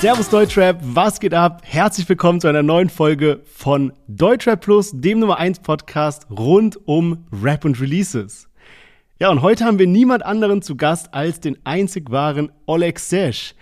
Servus Deutschrap, was geht ab? Herzlich willkommen zu einer neuen Folge von Deutschrap Plus, dem Nummer 1 Podcast rund um Rap und Releases. Ja, und heute haben wir niemand anderen zu Gast als den einzig wahren Oleg Sesh.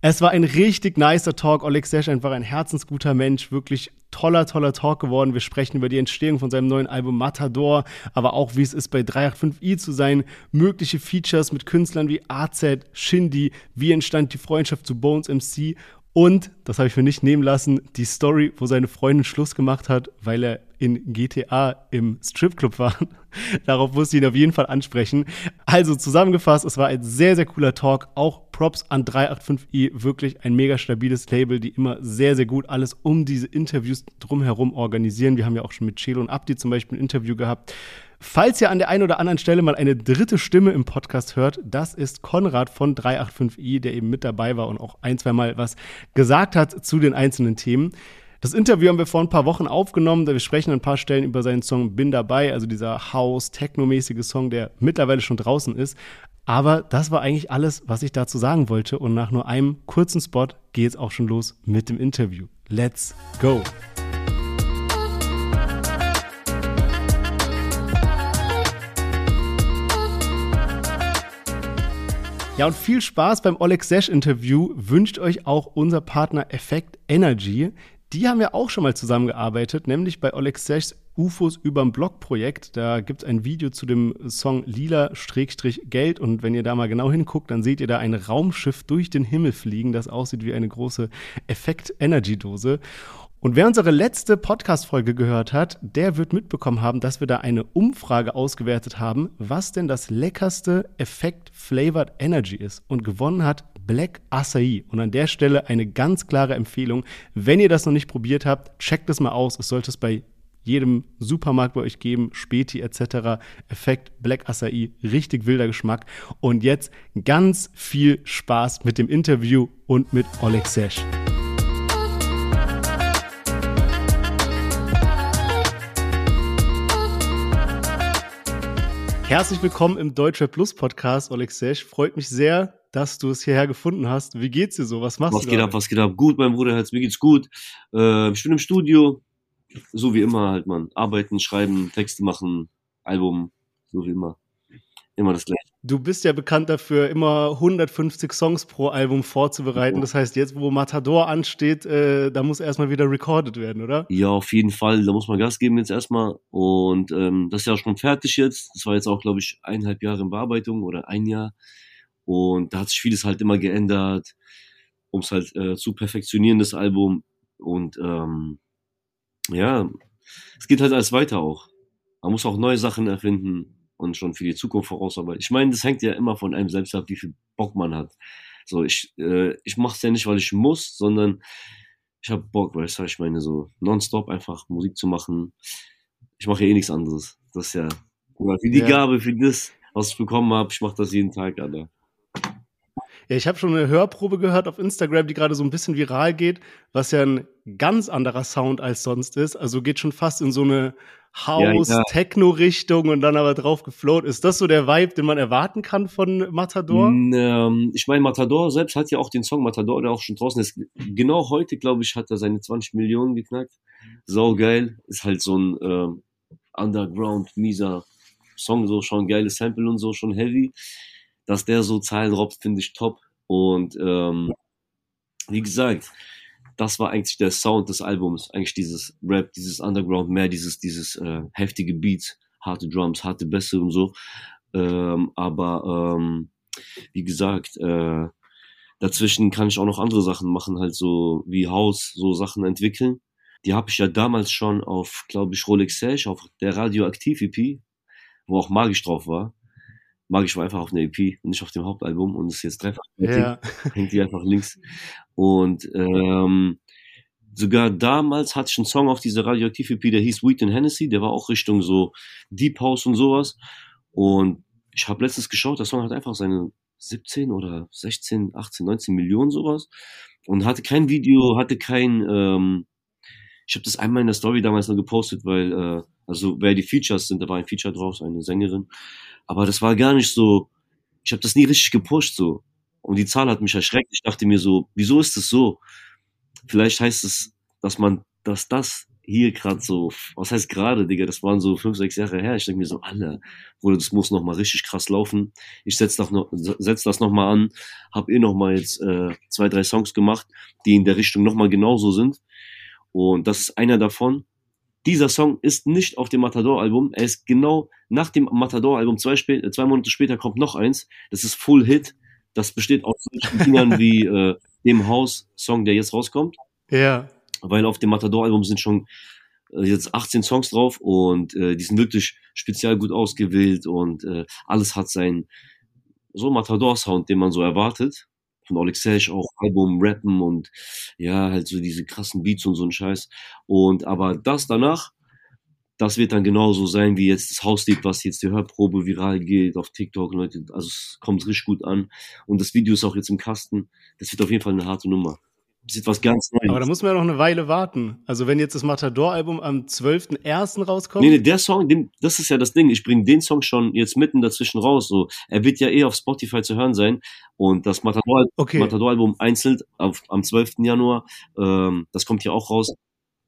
Es war ein richtig nicer Talk. Oleg Sesh einfach ein herzensguter Mensch, wirklich toller, toller Talk geworden. Wir sprechen über die Entstehung von seinem neuen Album Matador, aber auch wie es ist, bei 385i zu sein, mögliche Features mit Künstlern wie AZ, Shindy, wie entstand die Freundschaft zu Bones MC und, das habe ich mir nicht nehmen lassen, die Story, wo seine Freundin Schluss gemacht hat, weil er in GTA im Stripclub war. Darauf musste ich ihn auf jeden Fall ansprechen. Also zusammengefasst, es war ein sehr, sehr cooler Talk. Auch Props an 385i, wirklich ein mega stabiles Label, die immer sehr, sehr gut alles um diese Interviews drumherum organisieren. Wir haben ja auch schon mit Chelo und Abdi zum Beispiel ein Interview gehabt. Falls ihr an der einen oder anderen Stelle mal eine dritte Stimme im Podcast hört, das ist Konrad von 385i, der eben mit dabei war und auch ein, zwei Mal was gesagt hat zu den einzelnen Themen. Das Interview haben wir vor ein paar Wochen aufgenommen. Wir sprechen an ein paar Stellen über seinen Song Bin dabei, also dieser House-Techno-mäßige Song, der mittlerweile schon draußen ist. Aber das war eigentlich alles, was ich dazu sagen wollte. Und nach nur einem kurzen Spot geht es auch schon los mit dem Interview. Let's go! Ja, und viel Spaß beim Oleg Sesh Interview wünscht euch auch unser Partner Effect Energy. Die haben ja auch schon mal zusammengearbeitet, nämlich bei Oleg Sechs UFOs überm Blog-Projekt. Da gibt es ein Video zu dem Song Lila-Geld und wenn ihr da mal genau hinguckt, dann seht ihr da ein Raumschiff durch den Himmel fliegen, das aussieht wie eine große Effekt-Energy-Dose. Und wer unsere letzte Podcast-Folge gehört hat, der wird mitbekommen haben, dass wir da eine Umfrage ausgewertet haben, was denn das leckerste Effekt Flavored Energy ist. Und gewonnen hat Black Acai. Und an der Stelle eine ganz klare Empfehlung. Wenn ihr das noch nicht probiert habt, checkt es mal aus. Es sollte es bei jedem Supermarkt bei euch geben, Späti etc. Effekt Black Acai, richtig wilder Geschmack. Und jetzt ganz viel Spaß mit dem Interview und mit Oleg Sesh. Herzlich willkommen im Deutsche Plus Podcast, Alexej. Freut mich sehr, dass du es hierher gefunden hast. Wie geht's dir so? Was machst was du? Was geht ab, was geht ab? Gut, mein Bruder, mir geht's gut. Äh, ich bin im Studio, so wie immer halt, man. Arbeiten, schreiben, Texte machen, Album, so wie immer. Immer das gleiche. Du bist ja bekannt dafür, immer 150 Songs pro Album vorzubereiten. Das heißt, jetzt, wo Matador ansteht, äh, da muss erstmal wieder recorded werden, oder? Ja, auf jeden Fall. Da muss man Gas geben jetzt erstmal. Und ähm, das ist ja schon fertig jetzt. Das war jetzt auch, glaube ich, eineinhalb Jahre in Bearbeitung oder ein Jahr. Und da hat sich vieles halt immer geändert, um es halt äh, zu perfektionieren, das Album. Und ähm, ja, es geht halt alles weiter auch. Man muss auch neue Sachen erfinden und schon für die Zukunft vorausarbeiten. Ich meine, das hängt ja immer von einem selbst ab, wie viel Bock man hat. So, ich, äh, ich mache es ja nicht, weil ich muss, sondern ich habe Bock, weil ich meine, so nonstop einfach Musik zu machen. Ich mache ja eh nichts anderes. Das ist ja für die ja. Gabe, für das, was ich bekommen habe, ich mache das jeden Tag, Alter. Ja, ich habe schon eine Hörprobe gehört auf Instagram, die gerade so ein bisschen viral geht, was ja ein ganz anderer Sound als sonst ist. Also geht schon fast in so eine House-Techno-Richtung und dann aber drauf gefloat. Ist das so der Vibe, den man erwarten kann von Matador? Ähm, ich meine, Matador selbst hat ja auch den Song Matador, der auch schon draußen ist. Genau heute, glaube ich, hat er seine 20 Millionen geknackt. Sau geil. Ist halt so ein äh, Underground, mieser Song, so schon geiles Sample und so, schon heavy dass der so Zahlen robbt, finde ich top. Und ähm, wie gesagt, das war eigentlich der Sound des Albums, eigentlich dieses Rap, dieses Underground, mehr dieses, dieses äh, heftige Beats, harte Drums, harte Bässe und so. Ähm, aber ähm, wie gesagt, äh, dazwischen kann ich auch noch andere Sachen machen, halt so wie Haus, so Sachen entwickeln. Die habe ich ja damals schon auf, glaube ich, Rolex Sash, auf der Radioaktiv EP, wo auch magisch drauf war. Magisch war einfach auf einer EP und nicht auf dem Hauptalbum und ist jetzt dreifach ja. hängt die einfach links. Und ähm, sogar damals hatte ich einen Song auf dieser Radioaktiv EP, der hieß Wheat and Hennessy, der war auch Richtung so Deep House und sowas. Und ich habe letztens geschaut, der Song hat einfach seine 17 oder 16, 18, 19 Millionen sowas und hatte kein Video, hatte kein, ähm, ich habe das einmal in der Story damals noch gepostet, weil, äh, also wer die Features sind, da war ein Feature draus, eine Sängerin aber das war gar nicht so, ich habe das nie richtig gepusht so. Und die Zahl hat mich erschreckt. Ich dachte mir so, wieso ist es so? Vielleicht heißt es, dass man, dass das hier gerade so, was heißt gerade, Digga, das waren so fünf, sechs Jahre her. Ich denke mir so, alle, Bruder, das muss noch mal richtig krass laufen. Ich setz das noch, setz das noch mal an, hab eh noch mal jetzt äh, zwei, drei Songs gemacht, die in der Richtung noch mal genauso sind. Und das ist einer davon. Dieser Song ist nicht auf dem Matador-Album. Er ist genau nach dem Matador-Album. Zwei, spä zwei Monate später kommt noch eins. Das ist Full Hit. Das besteht aus solchen Dingern wie äh, dem House-Song, der jetzt rauskommt. Ja weil auf dem Matador-Album sind schon äh, jetzt 18 Songs drauf und äh, die sind wirklich speziell gut ausgewählt und äh, alles hat seinen so Matador-Sound, den man so erwartet. Von Selch auch Album, Rappen und ja, halt so diese krassen Beats und so ein Scheiß. Und aber das danach, das wird dann genauso sein wie jetzt das Hauslied, was jetzt die Hörprobe viral geht auf TikTok. Leute, also es kommt richtig gut an. Und das Video ist auch jetzt im Kasten. Das wird auf jeden Fall eine harte Nummer. Das ist etwas ganz Neues. Aber da muss man ja noch eine Weile warten. Also wenn jetzt das Matador-Album am 12.01. rauskommt. Nee, nee, der Song, den, das ist ja das Ding. Ich bringe den Song schon jetzt mitten dazwischen raus. So, er wird ja eh auf Spotify zu hören sein. Und das Matador-Album okay. Matador einzeln auf, am 12. Januar, ähm, das kommt ja auch raus.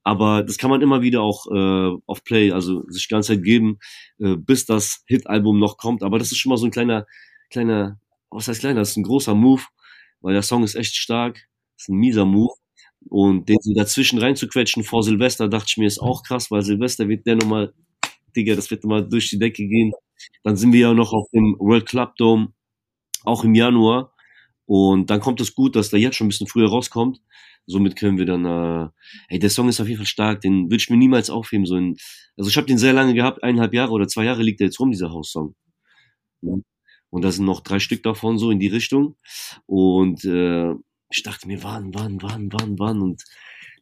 Aber das kann man immer wieder auch äh, auf Play, also sich die ganze Zeit geben, äh, bis das Hit-Album noch kommt. Aber das ist schon mal so ein kleiner, kleiner, was heißt kleiner, das ist ein großer Move, weil der Song ist echt stark ist ein mieser Move. Und den so dazwischen reinzuquetschen vor Silvester, dachte ich mir, ist auch krass, weil Silvester wird der nochmal, Digga, das wird nochmal durch die Decke gehen. Dann sind wir ja noch auf dem World Club Dome, auch im Januar. Und dann kommt es gut, dass der jetzt schon ein bisschen früher rauskommt. Somit können wir dann, äh, hey, der Song ist auf jeden Fall stark, den würde ich mir niemals aufheben. So in, also ich habe den sehr lange gehabt, eineinhalb Jahre oder zwei Jahre liegt er jetzt rum, dieser House-Song. Und da sind noch drei Stück davon so in die Richtung. Und äh, ich dachte mir, wann, wann, wann, wann, wann und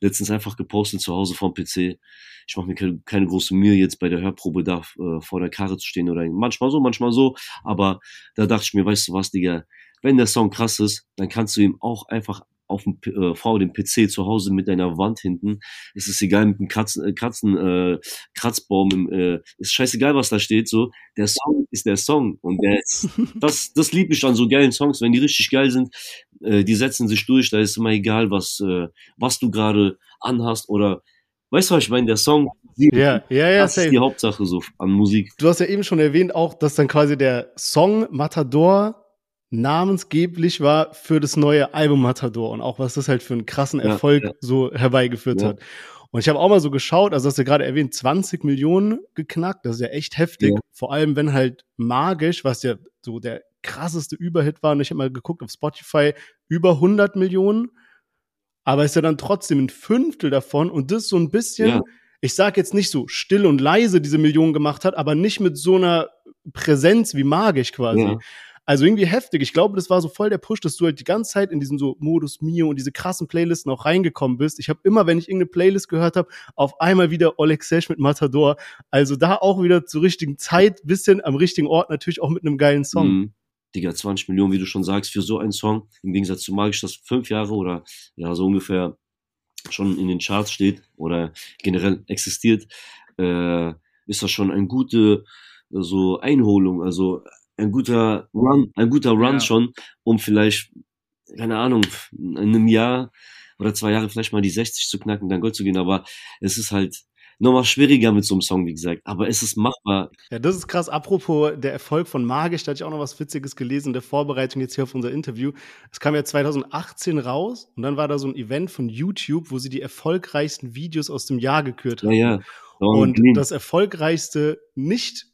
letztens einfach gepostet zu Hause vom PC. Ich mache mir keine, keine, große Mühe, jetzt bei der Hörprobe da äh, vor der Karre zu stehen oder manchmal so, manchmal so. Aber da dachte ich mir, weißt du was, Digga, wenn der Song krass ist, dann kannst du ihm auch einfach auf dem, äh, vor dem PC zu Hause mit deiner Wand hinten. Es ist egal mit dem Katzen, äh, Katzen äh, Kratzbaum, im, äh, ist scheißegal, was da steht. So, der Song ist der Song und der ist, das, das liebe ich an so geilen Songs, wenn die richtig geil sind. Äh, die setzen sich durch. Da ist immer egal, was äh, was du gerade anhast oder Weißt du, was ich meine? Der Song, ja, ja, ja, das same. ist die Hauptsache so an Musik. Du hast ja eben schon erwähnt auch, dass dann quasi der Song Matador namensgeblich war für das neue Album Matador und auch was das halt für einen krassen Erfolg ja, ja. so herbeigeführt ja. hat. Und ich habe auch mal so geschaut, also hast du gerade erwähnt, 20 Millionen geknackt, das ist ja echt heftig, vor allem wenn halt magisch, was ja so der krasseste Überhit war, und ich habe mal geguckt auf Spotify, über 100 Millionen, aber ist ja dann trotzdem ein Fünftel davon und das so ein bisschen, ich sag jetzt nicht so still und leise diese Millionen gemacht hat, aber nicht mit so einer Präsenz wie magisch quasi. Also irgendwie heftig. Ich glaube, das war so voll der Push, dass du halt die ganze Zeit in diesen so Modus Mio und diese krassen Playlisten auch reingekommen bist. Ich habe immer, wenn ich irgendeine Playlist gehört habe, auf einmal wieder Oleg Sesh mit Matador. Also da auch wieder zur richtigen Zeit, bisschen am richtigen Ort, natürlich auch mit einem geilen Song. Mhm. Digga, 20 Millionen, wie du schon sagst, für so einen Song, im Gegensatz zu Magisch, das fünf Jahre oder ja, so ungefähr schon in den Charts steht oder generell existiert, äh, ist das schon eine gute so Einholung. Also ein guter Run, ein guter Run ja. schon, um vielleicht, keine Ahnung, in einem Jahr oder zwei Jahre vielleicht mal die 60 zu knacken, dann Gold zu gehen. Aber es ist halt nochmal schwieriger mit so einem Song, wie gesagt. Aber es ist machbar. Ja, das ist krass. Apropos der Erfolg von Magisch, da hatte ich auch noch was Witziges gelesen in der Vorbereitung jetzt hier auf unser Interview. Es kam ja 2018 raus und dann war da so ein Event von YouTube, wo sie die erfolgreichsten Videos aus dem Jahr gekürt haben. Ja, ja. Und das erfolgreichste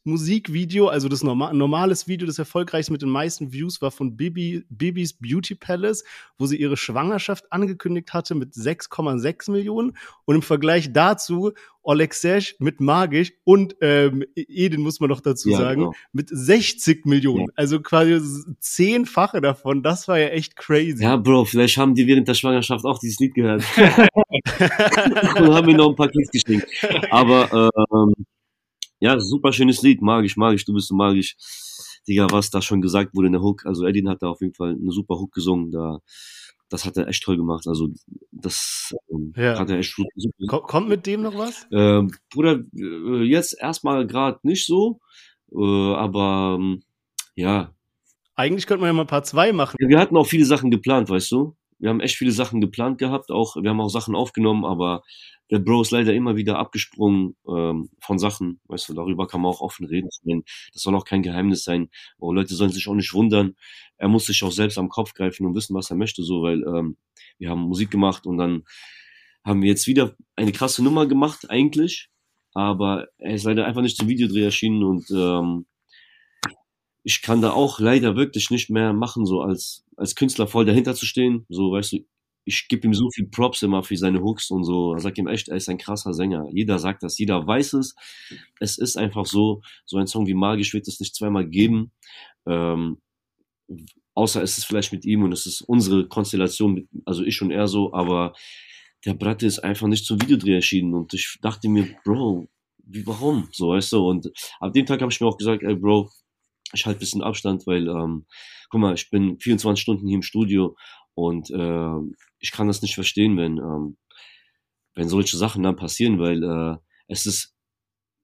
Nicht-Musikvideo, also das norma normales Video, das erfolgreichste mit den meisten Views war von Bibi, Bibis Beauty Palace, wo sie ihre Schwangerschaft angekündigt hatte mit 6,6 Millionen. Und im Vergleich dazu Oleg Sesh mit Magisch und ähm, Edin muss man noch dazu ja, sagen, genau. mit 60 Millionen. Ja. Also quasi zehnfache davon. Das war ja echt crazy. Ja, Bro, vielleicht haben die während der Schwangerschaft auch dieses Lied gehört. und haben mir noch ein paar Klicks geschenkt. Aber ähm, ja, super schönes Lied. Magisch, magisch, du bist so magisch. Digga, was da schon gesagt wurde in der Hook. Also Edin hat da auf jeden Fall eine super Hook gesungen. Da das hat er echt toll gemacht. Also das ähm, ja. hat er echt super. Kommt mit dem noch was? Ähm, Bruder, äh, jetzt erstmal gerade nicht so, äh, aber ähm, ja, Eigentlich könnte man ja mal Part 2 machen. Ja, wir hatten auch viele Sachen geplant, weißt du? Wir haben echt viele Sachen geplant gehabt, auch wir haben auch Sachen aufgenommen, aber der Bro ist leider immer wieder abgesprungen ähm, von Sachen, weißt du, darüber kann man auch offen reden. Das soll auch kein Geheimnis sein. Oh, Leute sollen sich auch nicht wundern. Er muss sich auch selbst am Kopf greifen und wissen, was er möchte, so, weil ähm, wir haben Musik gemacht und dann haben wir jetzt wieder eine krasse Nummer gemacht, eigentlich. Aber er ist leider einfach nicht zum Videodreh erschienen und ähm, ich kann da auch leider wirklich nicht mehr machen, so als, als Künstler voll dahinter zu stehen. So, weißt du, ich gebe ihm so viel Props immer für seine Hooks und so. Ich sag ihm echt, er ist ein krasser Sänger. Jeder sagt das, jeder weiß es. Es ist einfach so, so ein Song wie Magisch wird es nicht zweimal geben. Ähm, außer es ist vielleicht mit ihm und es ist unsere Konstellation, also ich und er so, aber der Bratte ist einfach nicht zum Videodreh erschienen und ich dachte mir, Bro, wie, warum? So, weißt du, und ab dem Tag habe ich mir auch gesagt, ey, Bro, ich halte bisschen Abstand, weil, ähm, guck mal, ich bin 24 Stunden hier im Studio und äh, ich kann das nicht verstehen, wenn, ähm, wenn solche Sachen dann passieren, weil äh, es ist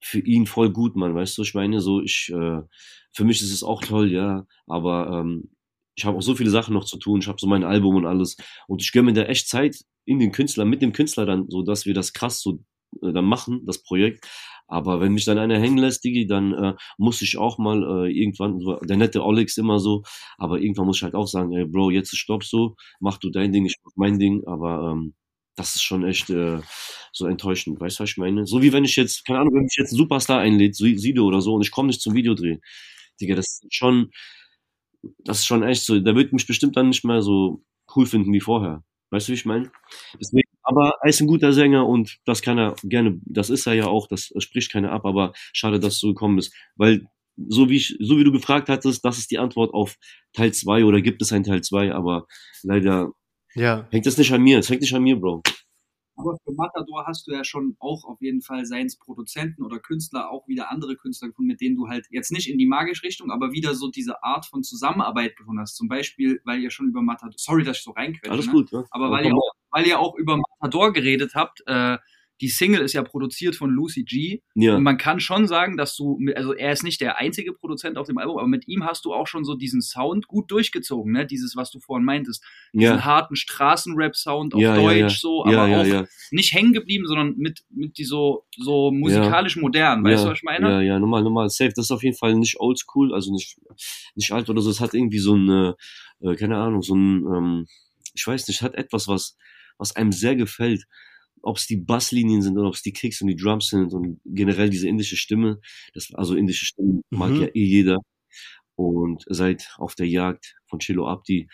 für ihn voll gut, man, weißt du, ich meine, so, ich, äh, für mich ist es auch toll, ja, aber ähm, ich habe auch so viele Sachen noch zu tun, ich habe so mein Album und alles und ich gönne mir da echt Zeit in den Künstler, mit dem Künstler dann, so dass wir das krass so äh, dann machen, das Projekt. Aber wenn mich dann einer hängen lässt, Digi, dann äh, muss ich auch mal äh, irgendwann, der nette Olex immer so, aber irgendwann muss ich halt auch sagen, ey Bro, jetzt Stopp so, mach du dein Ding, ich mach mein Ding, aber ähm, das ist schon echt äh, so enttäuschend, weißt du, was ich meine? So wie wenn ich jetzt, keine Ahnung, wenn mich jetzt ein Superstar einlädt, Sido oder so, und ich komme nicht zum Videodreh. Digga, das ist schon, das ist schon echt so, der wird mich bestimmt dann nicht mehr so cool finden wie vorher. Weißt du, wie ich meine? Deswegen, aber er ist ein guter Sänger und das kann er gerne, das ist er ja auch, das spricht keiner ab, aber schade, dass so gekommen ist. Weil, so wie ich, so wie du gefragt hattest, das ist die Antwort auf Teil 2 oder gibt es einen Teil 2, aber leider ja. hängt das nicht an mir, es hängt nicht an mir, Bro. Aber für Matador hast du ja schon auch auf jeden Fall seins Produzenten oder Künstler auch wieder andere Künstler gefunden, mit denen du halt jetzt nicht in die magische Richtung, aber wieder so diese Art von Zusammenarbeit gefunden hast. Zum Beispiel, weil ihr schon über Matador, sorry, dass ich so reinquetsche, Alles ne? gut, ja. aber weil ihr, auch, weil ihr auch über Matador geredet habt, äh, die Single ist ja produziert von Lucy G. Ja. Und man kann schon sagen, dass du, also er ist nicht der einzige Produzent auf dem Album, aber mit ihm hast du auch schon so diesen Sound gut durchgezogen, ne? Dieses, was du vorhin meintest. Diesen ja. harten Straßenrap-Sound auf ja, Deutsch, so, aber auch nicht hängen geblieben, sondern mit, mit die so, so musikalisch modern, weißt du, was ich meine? Ja, ja, normal, normal, safe. Das ist auf jeden Fall nicht oldschool, also nicht, nicht alt oder so. Es hat irgendwie so ein, äh, keine Ahnung, so ein, ähm, ich weiß nicht, hat etwas, was, was einem sehr gefällt ob es die Basslinien sind oder ob es die Kicks und die Drums sind und generell diese indische Stimme, das, also indische Stimme mag mhm. ja eh jeder. Und seit auf der Jagd von Chilo Abdi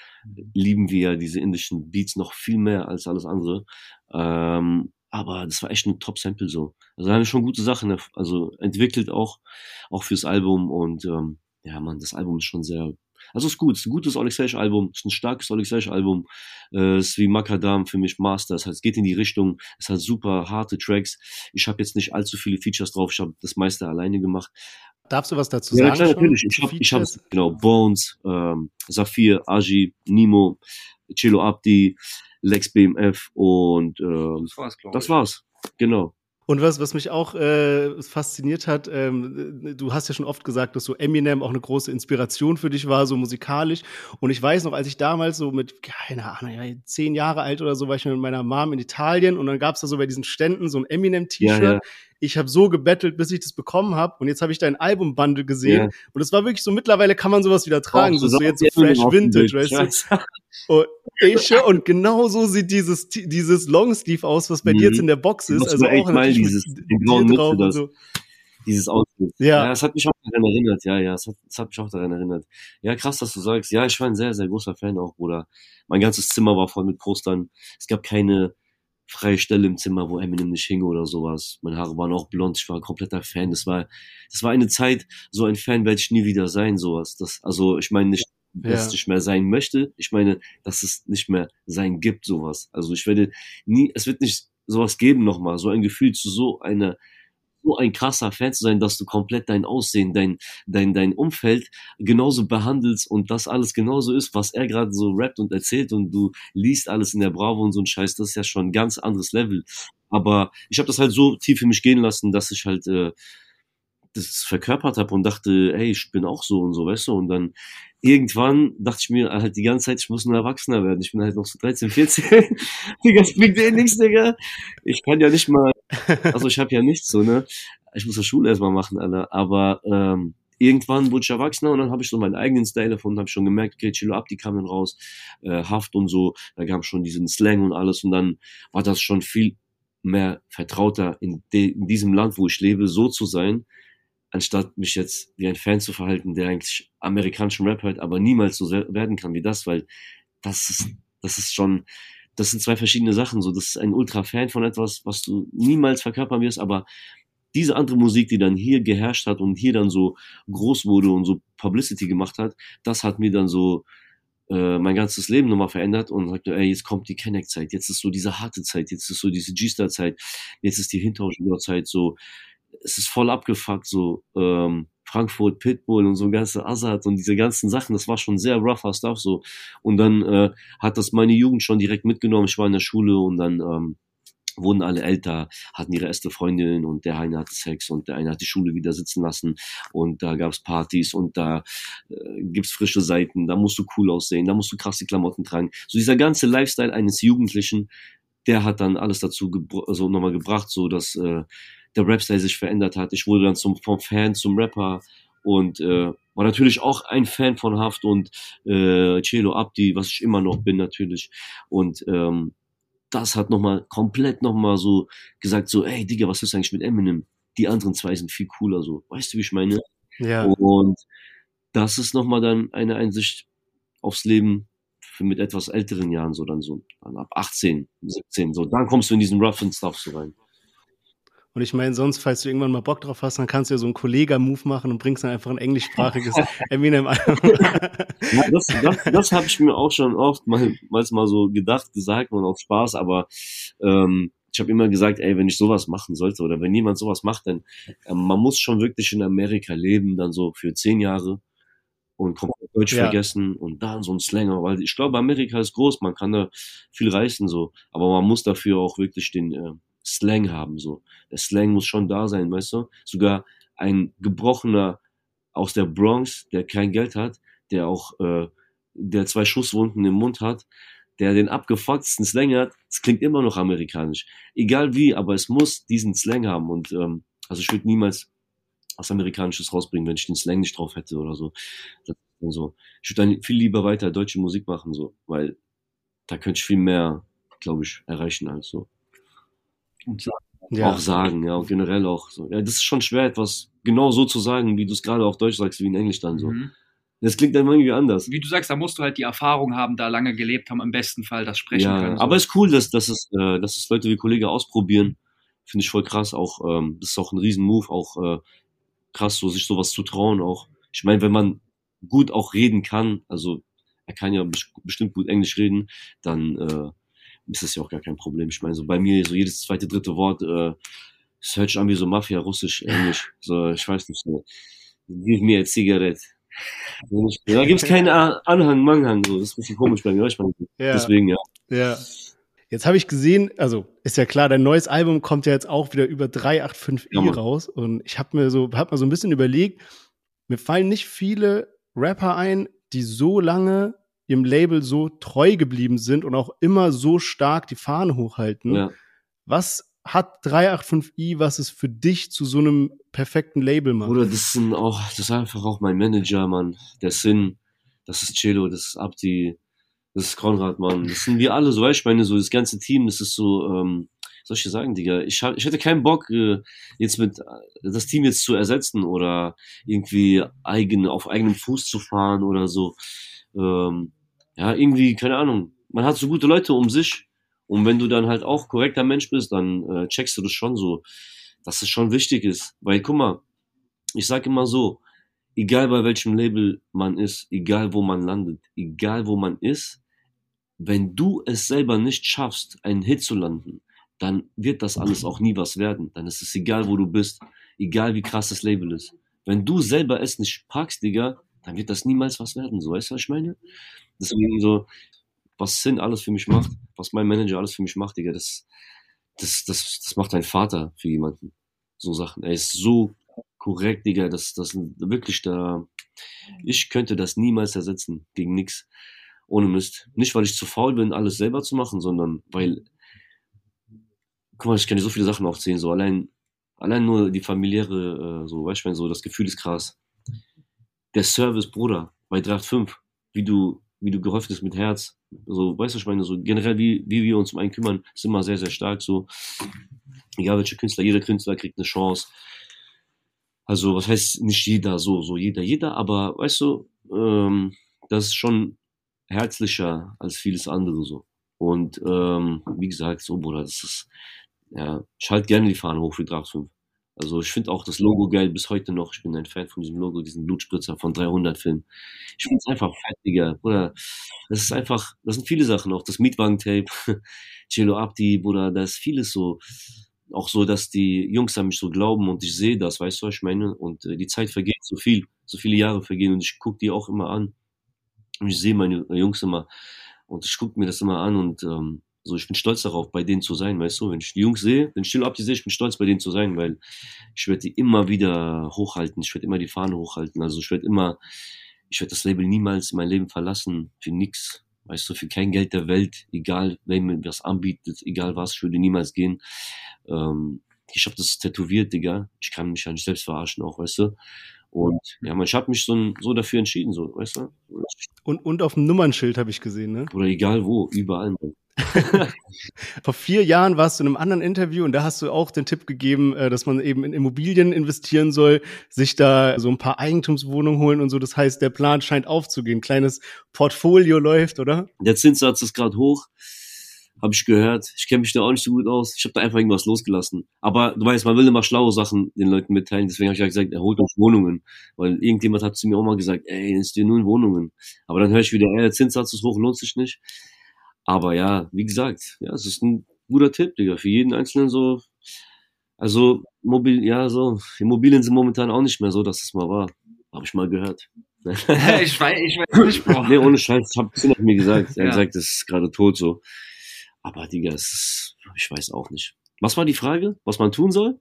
lieben wir ja diese indischen Beats noch viel mehr als alles andere. Ähm, aber das war echt ein Top-Sample so. Also da haben wir schon gute Sachen, also entwickelt auch, auch fürs Album und ähm, ja, man, das Album ist schon sehr also ist gut, ist ein gutes Alexej-Album, ist ein starkes Alexej-Album, äh, ist wie Makadam für mich Master, es, heißt, geht in die Richtung, es hat super harte Tracks. Ich habe jetzt nicht allzu viele Features drauf, ich habe das meiste alleine gemacht. Darfst du was dazu sagen? Ja, klar, natürlich. Ich habe, ich hab, genau, Bones, ähm, Saphir, Aji, Nimo, Chelo Abdi, Lex BMF und äh, das war's, Das war's, genau. Und was, was mich auch äh, fasziniert hat, ähm, du hast ja schon oft gesagt, dass so Eminem auch eine große Inspiration für dich war, so musikalisch. Und ich weiß noch, als ich damals so mit, keine Ahnung, zehn Jahre alt oder so, war ich mit meiner Mom in Italien und dann gab's da so bei diesen Ständen so ein Eminem-T-Shirt. Ja, ja ich habe so gebettelt, bis ich das bekommen habe und jetzt habe ich dein Albumbundle gesehen ja. und es war wirklich so, mittlerweile kann man sowas wieder tragen, so, so jetzt so fresh vintage, weißt du. Und, ich, und genau so sieht dieses, dieses Longsleeve aus, was bei mhm. dir jetzt in der Box ist. Also auch mal dieses, den blauen drauf das, so. dieses Outfit. Ja. ja, das hat mich auch daran erinnert, ja, ja, das hat, das hat mich auch daran erinnert. Ja, krass, dass du sagst. Ja, ich war ein sehr, sehr großer Fan auch, Bruder. Mein ganzes Zimmer war voll mit Postern. Es gab keine, freie Stelle im Zimmer, wo Eminem nicht hing oder sowas. Meine Haare waren auch blond, ich war ein kompletter Fan. Das war, das war eine Zeit, so ein Fan werde ich nie wieder sein, sowas. Das, also ich meine nicht, dass ja. nicht mehr sein möchte. Ich meine, dass es nicht mehr sein gibt, sowas. Also ich werde nie, es wird nicht sowas geben nochmal, so ein Gefühl zu so einer so ein krasser Fan zu sein, dass du komplett dein Aussehen, dein, dein, dein Umfeld genauso behandelst und das alles genauso ist, was er gerade so rappt und erzählt und du liest alles in der Bravo und so ein Scheiß, das ist ja schon ein ganz anderes Level. Aber ich habe das halt so tief für mich gehen lassen, dass ich halt äh, das verkörpert habe und dachte, ey, ich bin auch so und so, weißt du, und dann irgendwann dachte ich mir halt die ganze Zeit, ich muss ein Erwachsener werden. Ich bin halt noch so 13, 14. Digga, das bringt eh nichts, Digga. Ich kann ja nicht mal, also ich habe ja nichts so, ne? Ich muss ja Schule erstmal machen, Alter. Aber ähm, irgendwann wurde ich Erwachsener und dann habe ich so meinen eigenen Style davon, habe schon gemerkt, okay, Chilo Ab, die kamen raus, äh, Haft und so, da gab es schon diesen Slang und alles und dann war das schon viel mehr vertrauter in, in diesem Land, wo ich lebe, so zu sein, anstatt mich jetzt wie ein Fan zu verhalten, der eigentlich amerikanischen Rap hört, aber niemals so werden kann wie das, weil das ist, das ist schon, das sind zwei verschiedene Sachen. So, das ist ein Ultra-Fan von etwas, was du niemals verkörpern wirst, aber diese andere Musik, die dann hier geherrscht hat und hier dann so groß wurde und so Publicity gemacht hat, das hat mir dann so äh, mein ganzes Leben nochmal verändert und sagte, ey, jetzt kommt die Kenneck-Zeit, jetzt ist so diese harte Zeit, jetzt ist so diese G-Star-Zeit, jetzt ist die Hinterhausspieler-Zeit, so, es ist voll abgefuckt, so, ähm, Frankfurt, Pitbull und so ganze Assad und diese ganzen Sachen, das war schon sehr rougher Stuff so. Und dann äh, hat das meine Jugend schon direkt mitgenommen. Ich war in der Schule und dann ähm, wurden alle älter, hatten ihre erste Freundin und der eine hatte Sex und der eine hat die Schule wieder sitzen lassen und da gab's Partys und da äh, gibt's frische Seiten, da musst du cool aussehen, da musst du krasse Klamotten tragen. So dieser ganze Lifestyle eines Jugendlichen, der hat dann alles dazu also nochmal gebracht, so dass äh, der Rap-Style sich verändert hat. Ich wurde dann zum, vom Fan zum Rapper und äh, war natürlich auch ein Fan von Haft und äh, Celo Abdi, was ich immer noch bin natürlich. Und ähm, das hat nochmal komplett nochmal so gesagt, so, ey Digga, was ist eigentlich mit Eminem? Die anderen zwei sind viel cooler, so. Weißt du, wie ich meine? Ja. Und das ist nochmal dann eine Einsicht aufs Leben für mit etwas älteren Jahren, so dann so, dann ab 18, 17, so. Dann kommst du in diesen roughen Stuff so rein. Und ich meine, sonst, falls du irgendwann mal Bock drauf hast, dann kannst du ja so einen Kollega-Move machen und bringst dann einfach ein englischsprachiges Eminem-Album. ja, das das, das habe ich mir auch schon oft mal, mal so gedacht, gesagt und auf Spaß, aber ähm, ich habe immer gesagt, ey, wenn ich sowas machen sollte oder wenn jemand sowas macht, dann äh, man muss schon wirklich in Amerika leben, dann so für zehn Jahre und komplett Deutsch ja. vergessen und dann so ein Slanger, weil ich glaube, Amerika ist groß, man kann da viel reißen so, aber man muss dafür auch wirklich den äh, Slang haben, so. Der Slang muss schon da sein, weißt du? Sogar ein Gebrochener aus der Bronx, der kein Geld hat, der auch, äh, der zwei Schusswunden im Mund hat, der den abgefucktesten Slang hat, es klingt immer noch amerikanisch. Egal wie, aber es muss diesen Slang haben und, ähm, also ich würde niemals was Amerikanisches rausbringen, wenn ich den Slang nicht drauf hätte oder so. so. Ich würde dann viel lieber weiter deutsche Musik machen, so, weil da könnte ich viel mehr, glaube ich, erreichen als so und sagen. Ja. Auch sagen, ja, und generell auch so. Ja, das ist schon schwer, etwas genau so zu sagen, wie du es gerade auf Deutsch sagst, wie in Englisch dann so. Mhm. Das klingt dann irgendwie anders. Wie du sagst, da musst du halt die Erfahrung haben, da lange gelebt haben, im besten Fall das sprechen ja, können. So. Aber ist cool, dass, dass, es, äh, dass es Leute wie Kollege ausprobieren. Finde ich voll krass. Auch ähm, das ist auch ein Riesen-Move, auch äh, krass, so sich sowas zu trauen. Auch ich meine, wenn man gut auch reden kann, also er kann ja bestimmt gut Englisch reden, dann äh, ist das ja auch gar kein Problem. Ich meine, so bei mir, so jedes zweite, dritte Wort, äh, es hört sich an wie so Mafia, Russisch, Englisch. So, ich weiß nicht, so, gib mir eine Zigarette. Da gibt's keinen Anhang, Manghang, so. Das ist ein bisschen komisch bei mir, ich meine, ja. deswegen, ja. Ja. Jetzt habe ich gesehen, also ist ja klar, dein neues Album kommt ja jetzt auch wieder über 385i ja, raus und ich habe mir so hab mir so ein bisschen überlegt, mir fallen nicht viele Rapper ein, die so lange ihrem Label so treu geblieben sind und auch immer so stark die Fahne hochhalten. Ja. Was hat 385i, was es für dich zu so einem perfekten Label macht? Oder das sind auch, das ist einfach auch mein Manager, Mann. Der Sinn, das ist Cello, das ist Abdi, das ist Konrad, Mann. Das sind wir alle, so weißt ich meine, so das ganze Team, das ist so, ähm, soll ich dir sagen, Digga, ich, hab, ich hätte keinen Bock, äh, jetzt mit äh, das Team jetzt zu ersetzen oder irgendwie eigen, auf eigenem Fuß zu fahren oder so. Ähm, ja, irgendwie, keine Ahnung, man hat so gute Leute um sich. Und wenn du dann halt auch korrekter Mensch bist, dann äh, checkst du das schon so, dass es schon wichtig ist. Weil, guck mal, ich sag immer so, egal bei welchem Label man ist, egal wo man landet, egal wo man ist, wenn du es selber nicht schaffst, einen Hit zu landen, dann wird das alles auch nie was werden. Dann ist es egal, wo du bist, egal wie krass das Label ist. Wenn du selber es nicht packst, Digga, dann wird das niemals was werden. So, weißt du, was ich meine? Deswegen so, was Sinn alles für mich macht, was mein Manager alles für mich macht, Digga, das, das, das, das macht ein Vater für jemanden. So Sachen. Er ist so korrekt, Digga. Das, das wirklich da. Ich könnte das niemals ersetzen gegen nix. Ohne Mist. Nicht, weil ich zu faul bin, alles selber zu machen, sondern weil. Guck mal, ich kann dir so viele Sachen aufzählen. So allein, allein nur die familiäre, äh, so, weißt du, so das Gefühl ist krass. Der Service, Bruder, bei 385, wie du, wie du gehäuft bist mit Herz. So, weißt du, ich meine, so generell, wie, wie wir uns um einen kümmern, ist immer sehr, sehr stark. So, egal welcher Künstler, jeder Künstler kriegt eine Chance. Also, was heißt nicht jeder, so, so jeder, jeder, aber weißt du, ähm, das ist schon herzlicher als vieles andere so. Und ähm, wie gesagt, so, Bruder, das ist, ja, ich halte gerne die Fahne hoch für Draft 5. Also ich finde auch das Logo geil bis heute noch. Ich bin ein Fan von diesem Logo, diesen Blutspritzer von 300 Filmen. Ich finde es einfach fettiger. Oder das ist einfach, das sind viele Sachen auch. Das Mietwagen-Tape, Cello Abdi, Bruder, da ist vieles so. Auch so, dass die Jungs an mich so glauben und ich sehe das, weißt du, was ich meine? Und äh, die Zeit vergeht so viel, so viele Jahre vergehen und ich gucke die auch immer an. Und ich sehe meine Jungs immer und ich gucke mir das immer an und ähm, so, ich bin stolz darauf, bei denen zu sein, weißt du? Wenn ich die Jungs sehe, wenn ich Abdi sehe, ich bin stolz, bei denen zu sein, weil ich werde die immer wieder hochhalten. Ich werde immer die Fahne hochhalten. Also ich werde immer, ich werde das Label niemals in mein Leben verlassen. Für nix. Weißt du, für kein Geld der Welt, egal wer mir das anbietet, egal was, ich würde niemals gehen. Ähm, ich habe das tätowiert, Digga. Ich kann mich ja nicht selbst verarschen auch, weißt du? Und ja, man, ich habe mich so, so dafür entschieden, so, weißt du? Und, und auf dem Nummernschild habe ich gesehen, ne? Oder egal wo, überall. Vor vier Jahren warst du in einem anderen Interview und da hast du auch den Tipp gegeben, äh, dass man eben in Immobilien investieren soll, sich da so ein paar Eigentumswohnungen holen und so. Das heißt, der Plan scheint aufzugehen. Kleines Portfolio läuft, oder? Der Zinssatz ist gerade hoch, habe ich gehört. Ich kenne mich da auch nicht so gut aus. Ich habe da einfach irgendwas losgelassen. Aber du weißt, man will immer schlaue Sachen den Leuten mitteilen. Deswegen habe ich ja gesagt, er holt euch Wohnungen. Weil irgendjemand hat zu mir auch mal gesagt, ey, ist dir nur in Wohnungen. Aber dann höre ich wieder, ey, der Zinssatz ist hoch, lohnt sich nicht. Aber ja, wie gesagt, ja, es ist ein guter Tipp, Digga, für jeden Einzelnen so. Also, mobil, ja, so, Immobilien sind momentan auch nicht mehr so, dass es mal war. Habe ich mal gehört. ich weiß, ich weiß nicht, Bro. Nee, ohne Scheiß, ich habe es mir gesagt. Er hat ja. gesagt, es ist gerade tot so. Aber Digga, es ist, ich weiß auch nicht. Was war die Frage? Was man tun soll?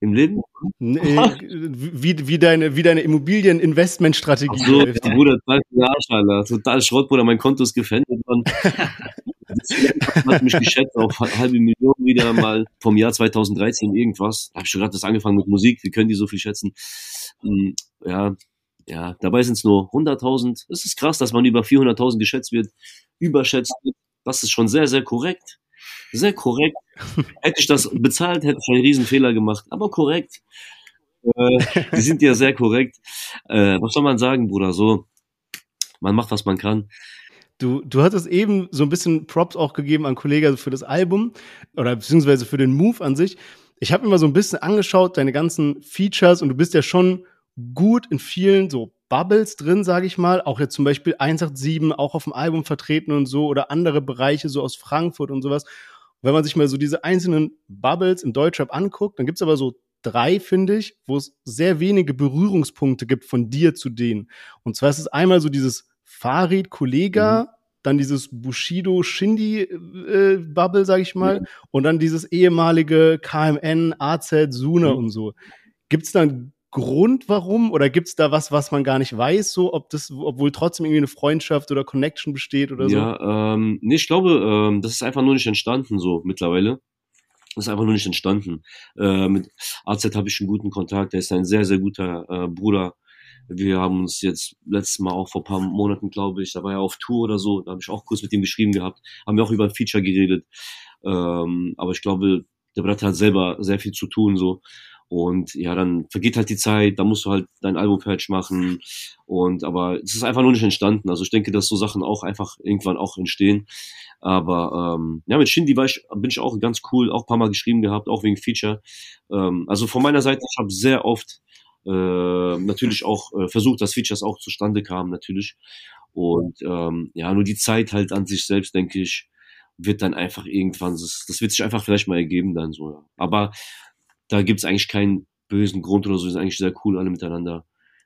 im Leben? Nee, wie, wie deine, wie deine Immobilien-Investment-Strategie so, läuft. Bruder, Alter. Total Schrott, Bruder. Mein Konto ist gefändet. hat mich geschätzt auf halbe Million wieder mal vom Jahr 2013 irgendwas. Da habe ich schon gerade das angefangen mit Musik. Wie können die so viel schätzen? Hm, ja, ja, dabei sind es nur 100.000. Es ist krass, dass man über 400.000 geschätzt wird, überschätzt wird. Das ist schon sehr, sehr korrekt. Sehr korrekt. Hätte ich das bezahlt, hätte ich einen Riesenfehler gemacht. Aber korrekt. Äh, die sind ja sehr korrekt. Äh, was soll man sagen, Bruder? So, man macht, was man kann. Du, du hattest eben so ein bisschen Props auch gegeben an Kollegen für das Album oder beziehungsweise für den Move an sich. Ich habe mir mal so ein bisschen angeschaut, deine ganzen Features und du bist ja schon gut in vielen so Bubbles drin, sage ich mal. Auch jetzt zum Beispiel 187 auch auf dem Album vertreten und so oder andere Bereiche so aus Frankfurt und sowas. wenn man sich mal so diese einzelnen Bubbles im Deutschrap anguckt, dann gibt's aber so drei, finde ich, wo es sehr wenige Berührungspunkte gibt von dir zu denen. Und zwar ist es einmal so dieses Farid Kollega, mhm. dann dieses Bushido Shindy äh, Bubble, sag ich mal, mhm. und dann dieses ehemalige KMN, AZ, Suna mhm. und so. Gibt's dann Grund, warum? Oder gibt es da was, was man gar nicht weiß, so, ob das, obwohl trotzdem irgendwie eine Freundschaft oder Connection besteht oder so? Ja, ähm, nee, ich glaube, ähm, das ist einfach nur nicht entstanden, so mittlerweile. Das ist einfach nur nicht entstanden. Äh, mit AZ habe ich einen guten Kontakt, der ist ein sehr, sehr guter äh, Bruder. Wir haben uns jetzt letztes Mal auch vor paar Monaten, glaube ich, da war er auf Tour oder so, da habe ich auch kurz mit ihm geschrieben gehabt, haben wir auch über ein Feature geredet. Ähm, aber ich glaube, der Bruder hat selber sehr viel zu tun, so. Und ja, dann vergeht halt die Zeit, da musst du halt dein Album fertig machen. Und aber es ist einfach nur nicht entstanden. Also ich denke, dass so Sachen auch einfach irgendwann auch entstehen. Aber ähm, ja, mit Shindy war ich, bin ich auch ganz cool, auch paar Mal geschrieben gehabt, auch wegen Feature. Ähm, also von meiner Seite, ich habe sehr oft äh, natürlich auch äh, versucht, dass Features auch zustande kamen, natürlich. Und ähm, ja, nur die Zeit halt an sich selbst, denke ich, wird dann einfach irgendwann, das, das wird sich einfach vielleicht mal ergeben dann so. Ja. Aber da gibt es eigentlich keinen bösen Grund oder so, sind eigentlich sehr cool alle miteinander.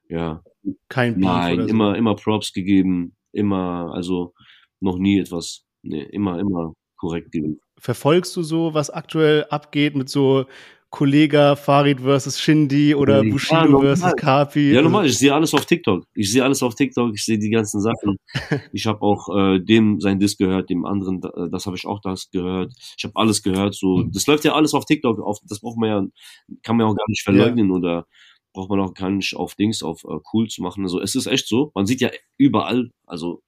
Ja. Kein Beef Nein, so. immer, immer Props gegeben, immer, also noch nie etwas, nee, immer, immer korrekt gewesen. Verfolgst du so, was aktuell abgeht mit so Kollega Farid versus Shindy oder ja, Bushido versus Kapi. Ja, normal, ich sehe alles auf TikTok. Ich sehe alles auf TikTok, ich sehe die ganzen Sachen. ich habe auch äh, dem sein Disc gehört, dem anderen, äh, das habe ich auch das gehört. Ich habe alles gehört. So, das läuft ja alles auf TikTok. Auf, das braucht man ja, kann man ja auch gar nicht verleugnen ja. oder braucht man auch gar nicht auf Dings, auf äh, cool zu machen. Also es ist echt so. Man sieht ja überall, also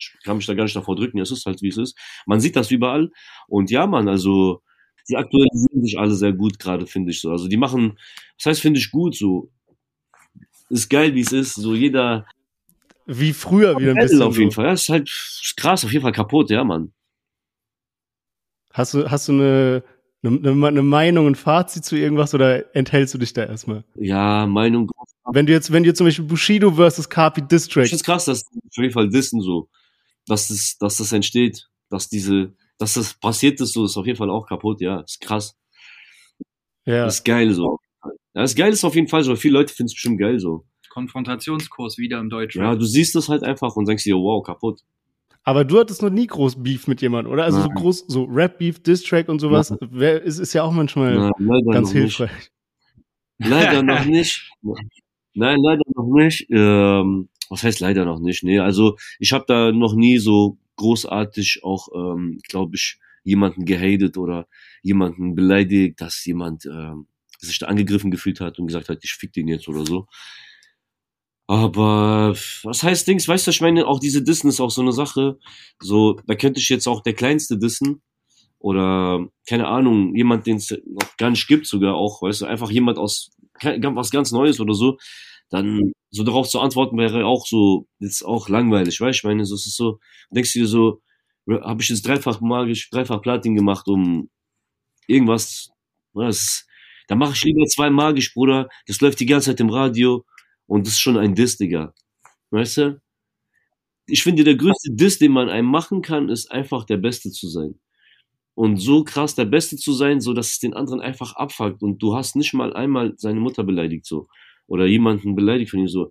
ich kann mich da gar nicht davor drücken, es ist halt wie es ist. Man sieht das überall. Und ja, man, also die aktualisieren sich alle sehr gut gerade, finde ich so. Also die machen, das heißt, finde ich gut so. Ist geil, wie es ist. So jeder. Wie früher wieder ein bisschen. Auf jeden so. Fall. Ja, ist halt krass, auf jeden Fall kaputt, ja, Mann. Hast du, hast du eine, eine, eine Meinung, ein Fazit zu irgendwas oder enthältst du dich da erstmal? Ja, Meinung. Wenn du jetzt, wenn du zum Beispiel Bushido versus Kapi Distrack. Ich finde krass, dass auf jeden Fall wissen so, dass das, dass das entsteht, dass diese, dass das passiert ist, so ist auf jeden Fall auch kaputt, ja. Ist krass. Ja. Das ist geil so. Ja, das Geil ist auf jeden Fall so. Viele Leute finden es bestimmt geil so. Konfrontationskurs wieder im Deutschen. Ja, du siehst das halt einfach und denkst dir, wow, kaputt. Aber du hattest noch nie groß Beef mit jemandem, oder? Also Nein. so groß, so Rap-Beef, Diss-Track und sowas, wär, ist, ist ja auch manchmal Nein, ganz hilfreich. Nicht. Leider noch nicht. Nein, leider noch nicht. Ähm, was heißt leider noch nicht? Nee, also ich habe da noch nie so großartig auch, ähm, glaube ich, jemanden gehatet oder jemanden beleidigt, dass jemand ähm, sich da angegriffen gefühlt hat und gesagt hat, ich fick den jetzt oder so. Aber was heißt Dings, weißt du, ich meine, auch diese Dissen ist auch so eine Sache. So, da könnte ich jetzt auch der kleinste dissen. Oder, keine Ahnung, jemand, den es noch gar nicht gibt, sogar auch, weißt du, einfach jemand aus was ganz Neues oder so, dann so darauf zu antworten wäre auch so, jetzt auch langweilig, weißt du, ich meine, so, es ist so, denkst du dir so, habe ich jetzt dreifach magisch, dreifach Platin gemacht, um irgendwas, was, da mache ich lieber zwei magisch, Bruder, das läuft die ganze Zeit im Radio und das ist schon ein Diss, Digga. Weißt du? Ich finde, der größte Diss, den man einem machen kann, ist einfach der Beste zu sein. Und so krass der Beste zu sein, so dass es den anderen einfach abfuckt und du hast nicht mal einmal seine Mutter beleidigt, so. Oder jemanden beleidigt von ihm, so.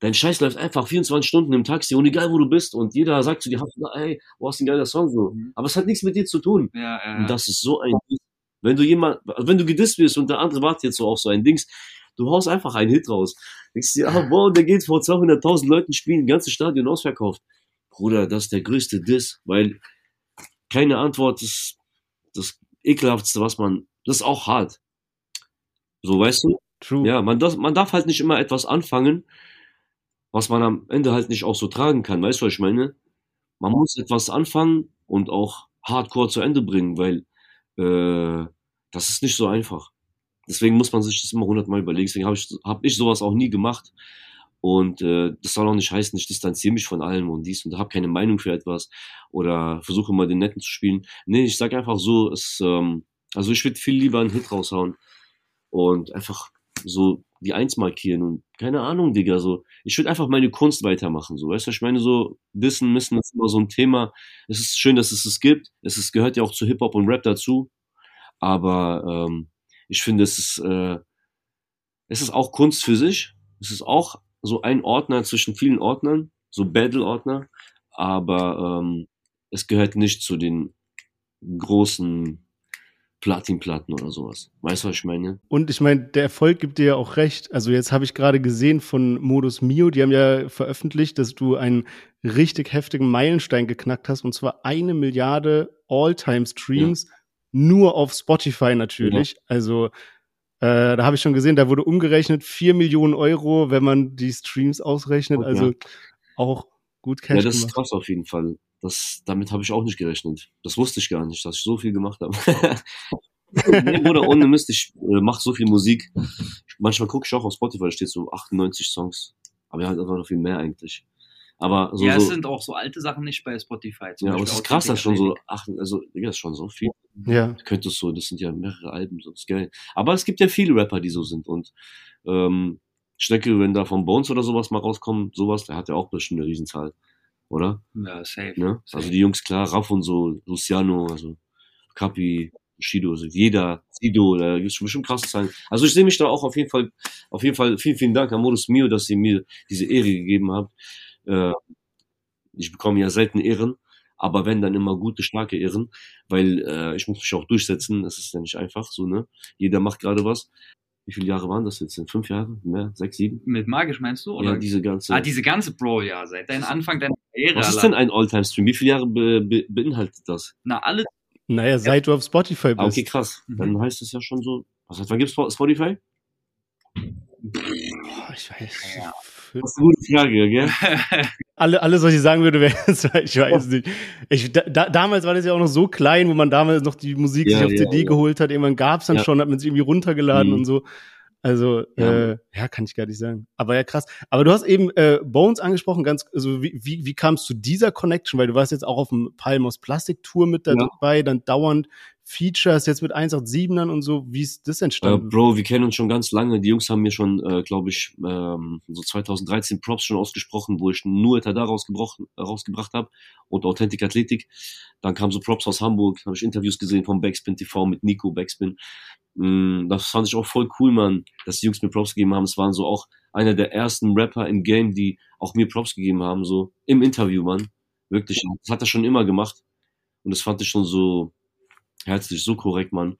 Dein Scheiß läuft einfach 24 Stunden im Taxi und egal wo du bist und jeder sagt zu dir, ey, wo hast du ein geiler Song, so. Mhm. Aber es hat nichts mit dir zu tun. Ja, ja. Und das ist so ein Diss. Wenn du jemand, wenn du gedisst wirst und der andere wartet jetzt so auf so ein Dings, du haust einfach einen Hit raus. Denkst dir, ah, wow, der geht vor 200.000 Leuten spielen, ein ganzes Stadion ausverkauft. Bruder, das ist der größte Diss, weil keine Antwort ist das ekelhaftste, was man, das ist auch hart. So, weißt du? True. Ja, man darf, man darf halt nicht immer etwas anfangen, was man am Ende halt nicht auch so tragen kann. Weißt du, was ich meine? Man muss etwas anfangen und auch hardcore zu Ende bringen, weil äh, das ist nicht so einfach. Deswegen muss man sich das immer hundertmal überlegen. Deswegen habe ich, hab ich sowas auch nie gemacht. Und äh, das soll auch nicht heißen, ich distanziere mich von allem und dies und habe keine Meinung für etwas oder versuche mal den Netten zu spielen. Nee, ich sage einfach so, es, ähm, also ich würde viel lieber einen Hit raushauen und einfach so die Eins markieren und keine Ahnung, Digga, so. Ich würde einfach meine Kunst weitermachen, so. Weißt du, ich meine, so Wissen müssen ist immer so ein Thema. Es ist schön, dass es es gibt. Es ist, gehört ja auch zu Hip-Hop und Rap dazu. Aber ähm, ich finde, es ist, äh, es ist auch Kunst für sich. Es ist auch so ein Ordner zwischen vielen Ordnern, so Battle-Ordner, aber ähm, es gehört nicht zu den großen Platinplatten oder sowas. Weißt du, was ich meine? Und ich meine, der Erfolg gibt dir ja auch recht. Also jetzt habe ich gerade gesehen von Modus Mio, die haben ja veröffentlicht, dass du einen richtig heftigen Meilenstein geknackt hast, und zwar eine Milliarde All-Time-Streams, ja. nur auf Spotify natürlich. Ja. Also äh, da habe ich schon gesehen, da wurde umgerechnet 4 Millionen Euro, wenn man die Streams ausrechnet. Also auch gut Cash. Ja, das gemacht. ist krass auf jeden Fall. Das, damit habe ich auch nicht gerechnet. Das wusste ich gar nicht, dass ich so viel gemacht habe. nee, Bruder, ohne Mist, ich äh, mache so viel Musik. Manchmal gucke ich auch auf Spotify, da steht so 98 Songs. Aber ja, halt einfach noch viel mehr eigentlich. Aber so, ja, es so, sind auch so alte Sachen nicht bei Spotify. ja, aber es ist krass, dass schon so, ach, also, ja, ist schon so viel. Ja. Könntest so, das sind ja mehrere Alben, so ist geil. Aber es gibt ja viele Rapper, die so sind und, ähm, ich denke, wenn da von Bones oder sowas mal rauskommt, sowas, der hat ja auch bestimmt eine Riesenzahl, oder? Ja, safe. Ne? safe. Also die Jungs, klar, Raff und so, Luciano, also Kapi, Shido, also jeder, Sido, da gibt es bestimmt krasse Zahlen. Also ich sehe mich da auch auf jeden Fall, auf jeden Fall, vielen, vielen Dank an Modus Mio, dass ihr mir diese Ehre gegeben habt. Äh, ich bekomme ja selten Ehren, Aber wenn dann immer gute, starke Irren, weil äh, ich muss mich auch durchsetzen, das ist ja nicht einfach so, ne? Jeder macht gerade was. Wie viele Jahre waren das jetzt? Fünf Jahre? Mehr? Sechs, sieben? Mit Magisch meinst du? Oder? Ja, diese ganze. Ah, diese ganze Bro, ja, seit deinem Anfang deiner Karriere. Was ist denn ein Alltime-Stream? Wie viele Jahre be be beinhaltet das? Na, alle. Naja, seit ja. du auf Spotify bist. Ah, okay, krass. Mhm. Dann heißt es ja schon so. Was heißt, wann gibt's Spotify? Ich weiß. Ja. Das ist eine gute Frage, gell? alle, alles, was ich sagen würde, wäre ich weiß nicht. Ich, da, damals war das ja auch noch so klein, wo man damals noch die Musik ja, sich auf ja, CD geholt hat. Irgendwann gab's dann schon, hat man sich irgendwie runtergeladen mhm. und so. Also, ja. Äh, ja, kann ich gar nicht sagen. Aber ja, krass. Aber du hast eben äh, Bones angesprochen, ganz, also wie, wie, wie kamst du dieser Connection? Weil du warst jetzt auch auf dem Palmos Plastik Tour mit dabei, ja. dann dauernd Features jetzt mit 187ern und so. Wie ist das entstanden? Äh, Bro, wir kennen uns schon ganz lange. Die Jungs haben mir schon, äh, glaube ich, ähm, so 2013 Props schon ausgesprochen, wo ich nur Etada rausgebracht habe und Authentic Athletik. Dann kam so Props aus Hamburg, habe ich Interviews gesehen vom Backspin TV mit Nico Backspin. Mm, das fand ich auch voll cool, man, dass die Jungs mir Props gegeben haben. Es waren so auch einer der ersten Rapper im Game, die auch mir Props gegeben haben, so im Interview, man. Wirklich. Das hat er schon immer gemacht. Und das fand ich schon so, herzlich, so korrekt, Mann.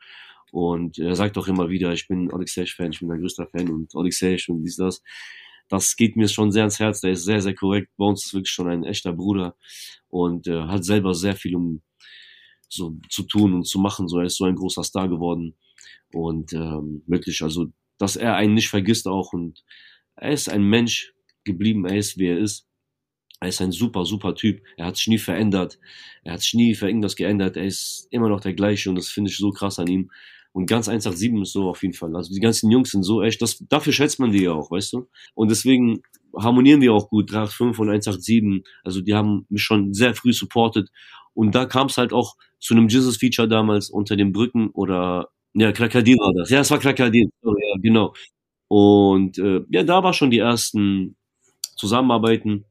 Und er sagt auch immer wieder, ich bin Alexej-Fan, ich bin der größte Fan und Alexej und dies, das. Das geht mir schon sehr ans Herz, der ist sehr, sehr korrekt. Bei uns ist wirklich schon ein echter Bruder und äh, hat selber sehr viel um so zu tun und zu machen. So, er ist so ein großer Star geworden. Und ähm, wirklich, also, dass er einen nicht vergisst auch und er ist ein Mensch geblieben, er ist, wie er ist. Er ist ein super, super Typ. Er hat sich nie verändert. Er hat sich nie für irgendwas geändert. Er ist immer noch der gleiche und das finde ich so krass an ihm. Und ganz 187 ist so auf jeden Fall. Also die ganzen Jungs sind so echt, das, dafür schätzt man die ja auch, weißt du? Und deswegen harmonieren wir auch gut, 385 und 187. Also die haben mich schon sehr früh supportet. Und da kam es halt auch zu einem Jesus-Feature damals unter den Brücken oder, ja, Krakadil war das. Ja, es war Krakadil, oh, ja, genau. Und äh, ja, da war schon die ersten Zusammenarbeiten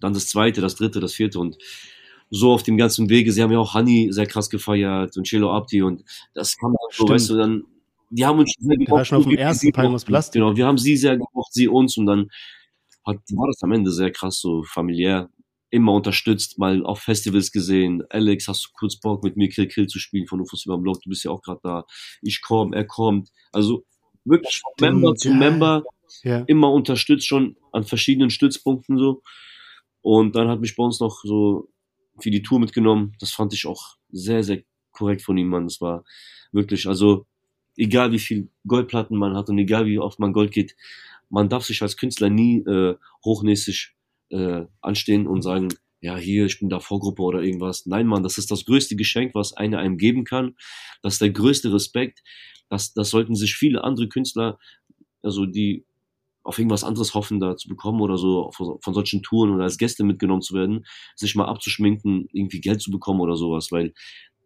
dann das zweite, das dritte, das vierte und so auf dem ganzen Wege. Sie haben ja auch Honey sehr krass gefeiert und Chelo Abdi und das kam dann so, weißt du, dann, die haben uns sehr gemocht. schon auf dem ersten Palmos Plastik. Genau, wir haben sie sehr gemocht, sie uns und dann hat, war das am Ende sehr krass, so familiär, immer unterstützt, mal auf Festivals gesehen. Alex, hast du kurz Bock mit mir Kill Kill zu spielen von Ufos über den Blog? Du bist ja auch gerade da. Ich komm, er kommt. Also wirklich von Member zu. Member ja. immer unterstützt schon an verschiedenen Stützpunkten so. Und dann hat mich bei uns noch so für die Tour mitgenommen. Das fand ich auch sehr, sehr korrekt von ihm, Mann. Das war wirklich, also egal wie viel Goldplatten man hat und egal wie oft man Gold geht, man darf sich als Künstler nie äh, hochnäsig äh, anstehen und sagen, ja, hier, ich bin da Vorgruppe oder irgendwas. Nein, Mann, das ist das größte Geschenk, was einer einem geben kann. Das ist der größte Respekt. Das, das sollten sich viele andere Künstler, also die auf irgendwas anderes hoffen, da zu bekommen oder so von, von solchen Touren oder als Gäste mitgenommen zu werden, sich mal abzuschminken, irgendwie Geld zu bekommen oder sowas, weil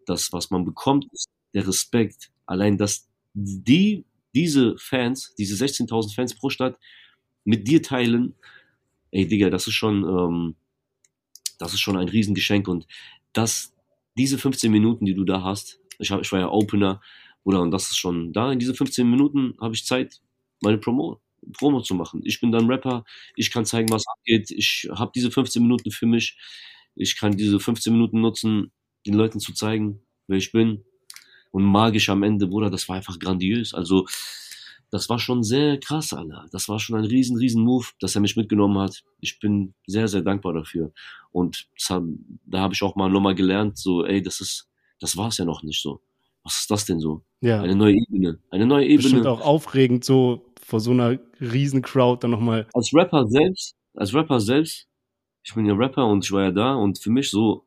das, was man bekommt, ist der Respekt. Allein, dass die, diese Fans, diese 16.000 Fans pro Stadt mit dir teilen, ey Digga, das ist schon, ähm, das ist schon ein Riesengeschenk und das, diese 15 Minuten, die du da hast, ich, hab, ich war ja Opener, oder und das ist schon da, in diese 15 Minuten habe ich Zeit, meine Promo Promo zu machen. Ich bin dann Rapper, ich kann zeigen, was abgeht. Ich habe diese 15 Minuten für mich. Ich kann diese 15 Minuten nutzen, den Leuten zu zeigen, wer ich bin. Und magisch am Ende, Bruder, das war einfach grandios. Also, das war schon sehr krass, Alter. Das war schon ein riesen, riesen Move, dass er mich mitgenommen hat. Ich bin sehr, sehr dankbar dafür. Und hat, da habe ich auch mal nochmal gelernt, so, ey, das ist, das war es ja noch nicht so. Was ist das denn so? Ja. Eine neue Ebene. Eine neue Ebene. Bestimmt auch aufregend, so vor so einer riesen Crowd dann nochmal. Als Rapper selbst, als Rapper selbst, ich bin ja Rapper und ich war ja da und für mich so,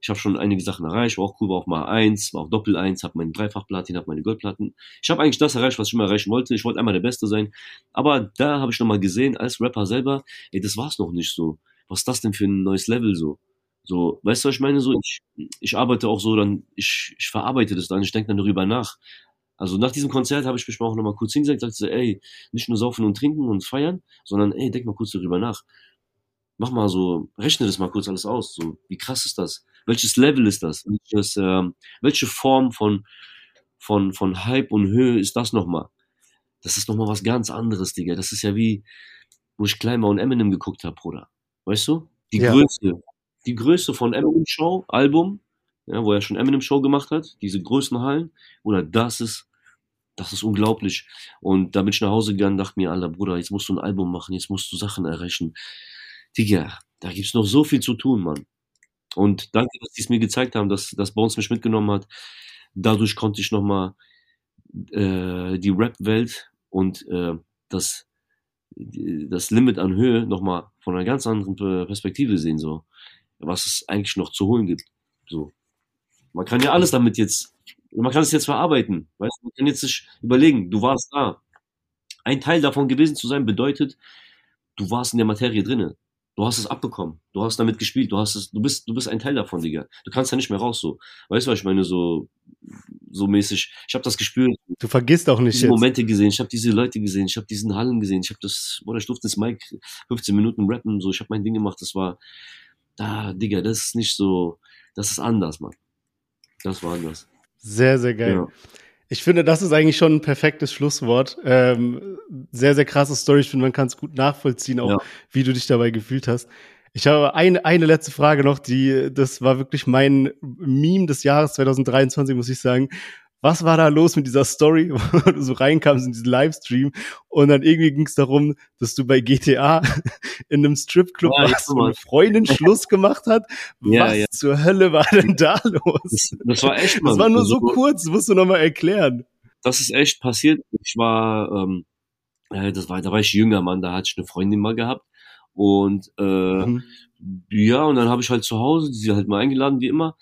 ich habe schon einige Sachen erreicht, war auch cool, war auch mal eins, war auch Doppel eins, habe meine Dreifachplatin, habe meine Goldplatten. Ich habe eigentlich das erreicht, was ich immer erreichen wollte. Ich wollte einmal der Beste sein. Aber da habe ich nochmal gesehen, als Rapper selber, ey, das war's noch nicht so. Was ist das denn für ein neues Level so? So, weißt du, was ich meine? So, ich, ich arbeite auch so, dann, ich, ich verarbeite das dann, ich denke dann darüber nach. Also nach diesem Konzert habe ich mich mal auch nochmal kurz hingesetzt und gesagt, ey, nicht nur saufen und trinken und feiern, sondern ey, denk mal kurz darüber nach. Mach mal so, rechne das mal kurz alles aus. So, wie krass ist das? Welches Level ist das? Welches, ähm, welche Form von, von, von Hype und Höhe ist das nochmal? Das ist nochmal was ganz anderes, Digga. Das ist ja wie, wo ich Kleinbar und Eminem geguckt habe, Bruder. Weißt du? Die ja. Größe die Größe von Eminem Show, Album, ja, wo er schon Eminem Show gemacht hat, diese Größenhallen, oder das ist, das ist unglaublich. Und da bin ich nach Hause gegangen, dachte mir, Alter Bruder, jetzt musst du ein Album machen, jetzt musst du Sachen erreichen. Digga, da gibt's noch so viel zu tun, Mann. Und danke, dass die es mir gezeigt haben, dass, dass Bones mich mitgenommen hat. Dadurch konnte ich nochmal äh, die Rap-Welt und äh, das, das Limit an Höhe nochmal von einer ganz anderen Perspektive sehen, so. Was es eigentlich noch zu holen gibt. So. Man kann ja alles damit jetzt, man kann es jetzt verarbeiten. Weißt du, man kann jetzt sich überlegen, du warst da. Ein Teil davon gewesen zu sein bedeutet, du warst in der Materie drinnen. Du hast es abbekommen. Du hast damit gespielt. Du hast es, du bist, du bist ein Teil davon, Digga. Du kannst ja nicht mehr raus, so. Weißt du, was ich meine? So, so mäßig. Ich habe das gespürt. Du vergisst auch nicht diese jetzt. Momente gesehen. Ich habe diese Leute gesehen. Ich habe diesen Hallen gesehen. Ich habe das, boah, ich durfte das Mike 15 Minuten rappen. So, ich habe mein Ding gemacht. Das war, da, Digga, das ist nicht so, das ist anders, Mann. Das war anders. Sehr, sehr geil. Ja. Ich finde, das ist eigentlich schon ein perfektes Schlusswort. Ähm, sehr, sehr krasse Story. Ich finde, man kann es gut nachvollziehen, auch ja. wie du dich dabei gefühlt hast. Ich habe eine, eine letzte Frage noch, die, das war wirklich mein Meme des Jahres 2023, muss ich sagen was war da los mit dieser Story, wo du so reinkamst in diesen Livestream und dann irgendwie ging es darum, dass du bei GTA in einem Stripclub ja, warst und eine Freundin Schluss gemacht hat. Ja, was ja. zur Hölle war denn da los? Das, das war echt, Mann. Das war nur so kurz, musst du nochmal erklären. Das ist echt passiert. Ich war, ähm, äh, das war, da war ich jünger, Mann, da hatte ich eine Freundin mal gehabt und äh, mhm. ja, und dann habe ich halt zu Hause, sie halt mal eingeladen, wie immer,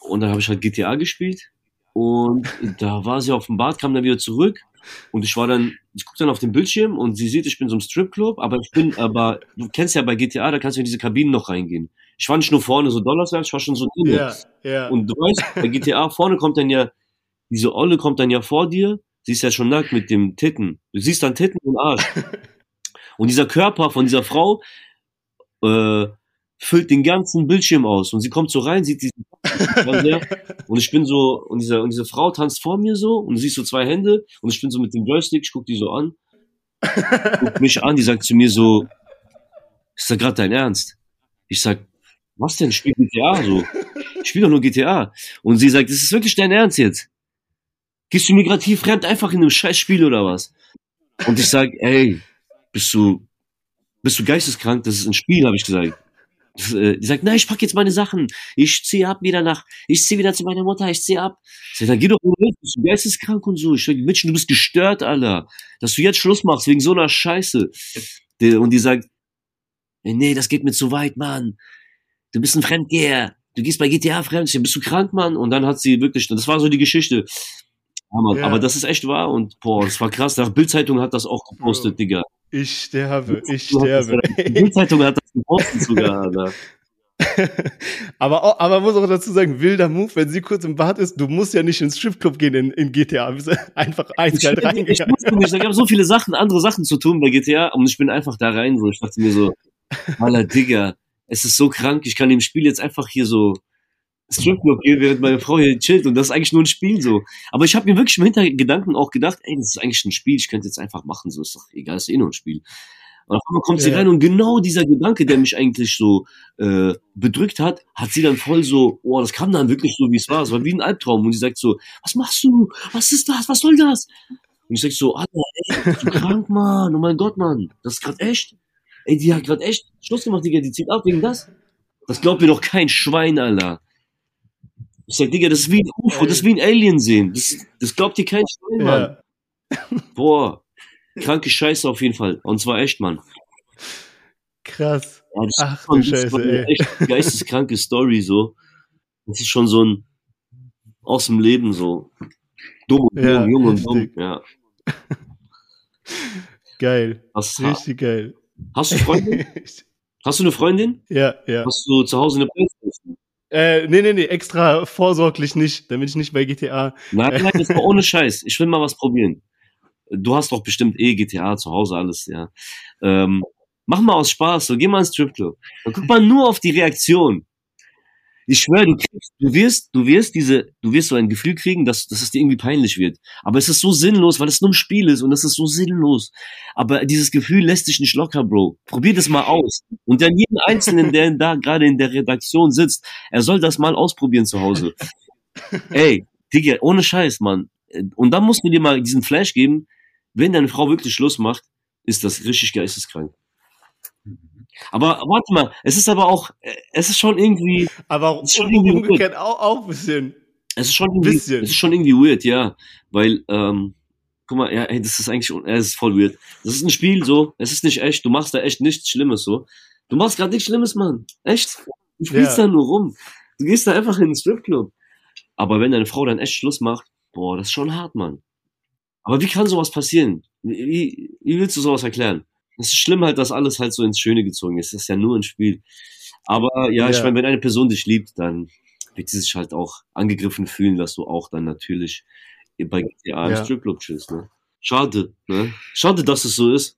und dann habe ich halt GTA gespielt und da war sie auf dem Bad, kam dann wieder zurück. Und ich war dann, ich gucke dann auf den Bildschirm und sie sieht, ich bin so im Stripclub, aber ich bin, aber du kennst ja bei GTA, da kannst du in diese Kabinen noch reingehen. Ich war nicht nur vorne so Dollars ich war schon so drin. Ja, ja. Und du weißt, bei GTA vorne kommt dann ja, diese Olle kommt dann ja vor dir, sie ist ja schon nackt mit dem Titten. Du siehst dann Titten und Arsch. Und dieser Körper von dieser Frau äh, füllt den ganzen Bildschirm aus. Und sie kommt so rein, sieht diesen und ich bin so, und diese, und diese Frau tanzt vor mir so, und siehst so zwei Hände, und ich bin so mit dem Joystick, ich guck die so an, guck mich an, die sagt zu mir so, ist da gerade dein Ernst? Ich sag, was denn, spiel GTA so? Ich spiel doch nur GTA. Und sie sagt, ist es wirklich dein Ernst jetzt? Gehst du migrativ fremd einfach in einem Scheißspiel oder was? Und ich sag, ey, bist du, bist du geisteskrank? Das ist ein Spiel, habe ich gesagt. Äh, die sagt, nein, ich pack jetzt meine Sachen. Ich ziehe ab wieder nach, ich ziehe wieder zu meiner Mutter, ich ziehe ab. Ich sag, dann geh doch bist du geisteskrank und so. Ich sag, Mädchen, du bist gestört, Alter. Dass du jetzt Schluss machst wegen so einer Scheiße. Und die sagt, nee, das geht mir zu weit, Mann. Du bist ein Fremdgeher. Du gehst bei GTA fremd, bist du krank, Mann? Und dann hat sie wirklich, das war so die Geschichte. Ja, Aber das ist echt wahr und boah, das war krass. Der Bildzeitung hat das auch gepostet, oh. Digga. Ich sterbe, ich sterbe. Die Bildzeitung hat das gepostet sogar, Alter. aber, auch, aber muss auch dazu sagen, wilder Move, wenn sie kurz im Bad ist, du musst ja nicht ins Stripclub gehen in, in GTA, einfach eiskalt reingegangen. Ich musste nicht, ich habe so viele Sachen, andere Sachen zu tun bei GTA und ich bin einfach da rein, so, ich dachte mir so, Alter, Digga, es ist so krank, ich kann dem Spiel jetzt einfach hier so Stripclub gehen, während meine Frau hier chillt und das ist eigentlich nur ein Spiel so. Aber ich habe mir wirklich im Hintergedanken auch gedacht, ey, das ist eigentlich ein Spiel, ich könnte jetzt einfach machen, so ist doch egal, ist eh nur ein Spiel. Und auf einmal kommt ja. sie rein und genau dieser Gedanke, der mich eigentlich so äh, bedrückt hat, hat sie dann voll so, oh, das kam dann wirklich so, wie es war. Es war wie ein Albtraum. Und sie sagt so, was machst du? Was ist das? Was soll das? Und ich sag so, Alter, ey, bist du krank, Mann? Oh mein Gott, Mann, das ist grad echt. Ey, die hat grad echt Schluss gemacht, Digga, die zieht ab wegen das. Das glaubt mir doch kein Schwein, Alter. Ich sag, Digga, das ist wie ein UFO, das ist wie ein Alien sehen. Das, das glaubt dir kein Schwein, Mann. Ja. Boah, kranke Scheiße auf jeden Fall. Und zwar echt, Mann. Krass. Ja, das Ach du Scheiße, ey. Echt geisteskranke Story, so. Das ist schon so ein aus dem Leben, so. Dumm und ja, jung, und dumm, ja. Geil. Das richtig geil. Hast du Freundin? Hast du eine Freundin? Ja, ja. Hast du zu Hause eine Playstation? Äh, nee, nee, nee, extra vorsorglich nicht, damit ich nicht bei GTA. Nein, nein, das war ohne Scheiß. Ich will mal was probieren. Du hast doch bestimmt eh GTA zu Hause alles, ja. Ähm, mach mal aus Spaß, so geh mal ins Stripclub. Dann guck mal nur auf die Reaktion. Ich schwöre, du du wirst, du wirst diese, du wirst so ein Gefühl kriegen, dass, dass es dir irgendwie peinlich wird. Aber es ist so sinnlos, weil es nur ein Spiel ist und es ist so sinnlos. Aber dieses Gefühl lässt sich nicht locker, Bro. Probier das mal aus. Und dann jeden Einzelnen, der da gerade in der Redaktion sitzt, er soll das mal ausprobieren zu Hause. Ey, Digga, ohne Scheiß, Mann. Und dann musst du dir mal diesen Flash geben, wenn deine Frau wirklich Schluss macht, ist das richtig geisteskrank. Aber warte mal, es ist aber auch, es ist schon irgendwie. Aber schon irgendwie umgekehrt auch, auch ein bisschen. Es ist schon irgendwie, bisschen. es ist schon irgendwie weird, ja. Weil, ähm, guck mal, ja, ey, das ist eigentlich, es ist voll weird. Das ist ein Spiel so, es ist nicht echt, du machst da echt nichts Schlimmes so. Du machst gerade nichts Schlimmes, Mann. Echt? Du spielst ja. da nur rum. Du gehst da einfach in den Stripclub. Aber wenn deine Frau dann echt Schluss macht, boah, das ist schon hart, Mann. Aber wie kann sowas passieren? Wie, wie willst du sowas erklären? Es ist schlimm halt, dass alles halt so ins Schöne gezogen ist. Das ist ja nur ein Spiel. Aber ja, ja. ich meine, wenn eine Person dich liebt, dann wird sie sich halt auch angegriffen fühlen, dass du auch dann natürlich bei GTA ja. im Stripclub chillst, ne? Schade, ne? Schade, dass es so ist.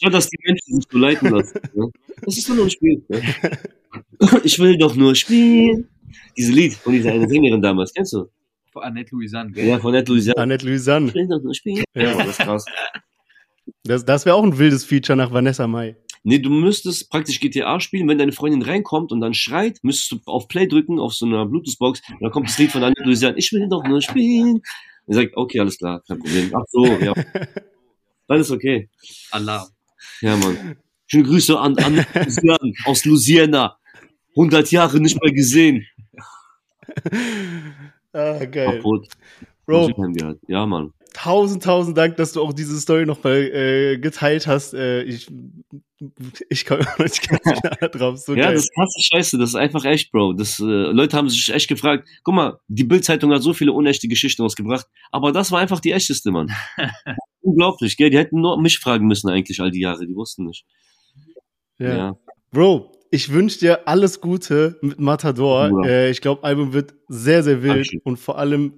Schade, dass die Menschen sich so leiten lassen. Ne? Das ist nur ein Spiel. Ne? Ich will doch nur spielen. Dieses Lied von dieser eine Sängerin damals, kennst du? Von Annette Louisanne, gell? Ja, von Annette Louisanne. Annette Louisanne. Ich will doch nur spielen. Ja, das ist krass. Das, das wäre auch ein wildes Feature nach Vanessa Mai. Nee, du müsstest praktisch GTA spielen, wenn deine Freundin reinkommt und dann schreit, müsstest du auf Play drücken, auf so einer Bluetooth-Box, und dann kommt das Lied von Annette Louisanne, ich will doch nur spielen. Und sagt, okay, alles klar, kein Problem. Ach so, ja. Dann ist okay. Alarm. Ja, Mann. Schöne Grüße an, an Louisiana, aus Louisiana. 100 Jahre nicht mehr gesehen. ah, geil. Kaputt. Bro. Ja, Mann. Tausend, tausend Dank, dass du auch diese Story nochmal äh, geteilt hast. Äh, ich, ich komme nicht drauf. So ja, geil. das ist krasse Scheiße. Das ist einfach echt, Bro. Das, äh, Leute haben sich echt gefragt. Guck mal, die Bildzeitung hat so viele unechte Geschichten ausgebracht, aber das war einfach die echteste, Mann. Unglaublich, gell? Die hätten nur mich fragen müssen eigentlich all die Jahre. Die wussten nicht. Ja. ja. Bro, ich wünsche dir alles Gute mit Matador. Äh, ich glaube, Album wird sehr, sehr wild Dankeschön. und vor allem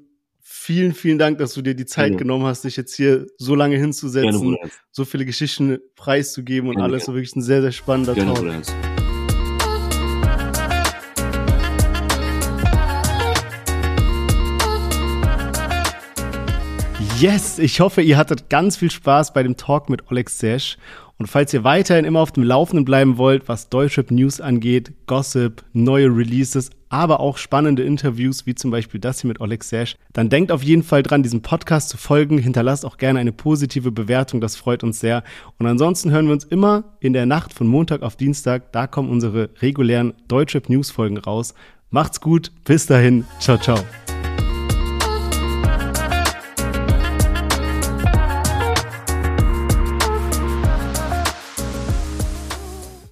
vielen, vielen Dank, dass du dir die Zeit ja. genommen hast, dich jetzt hier so lange hinzusetzen, Gerne, so viele Geschichten preiszugeben und Gerne, alles. So wirklich ein sehr, sehr spannender Gerne, Talk. Yes, ich hoffe, ihr hattet ganz viel Spaß bei dem Talk mit Oleg Sesh. Und falls ihr weiterhin immer auf dem Laufenden bleiben wollt, was Deutschrap News angeht, Gossip, neue Releases, aber auch spannende Interviews, wie zum Beispiel das hier mit Oleg Sesh, dann denkt auf jeden Fall dran, diesem Podcast zu folgen. Hinterlasst auch gerne eine positive Bewertung, das freut uns sehr. Und ansonsten hören wir uns immer in der Nacht von Montag auf Dienstag. Da kommen unsere regulären Deutschrap News Folgen raus. Macht's gut, bis dahin, ciao, ciao.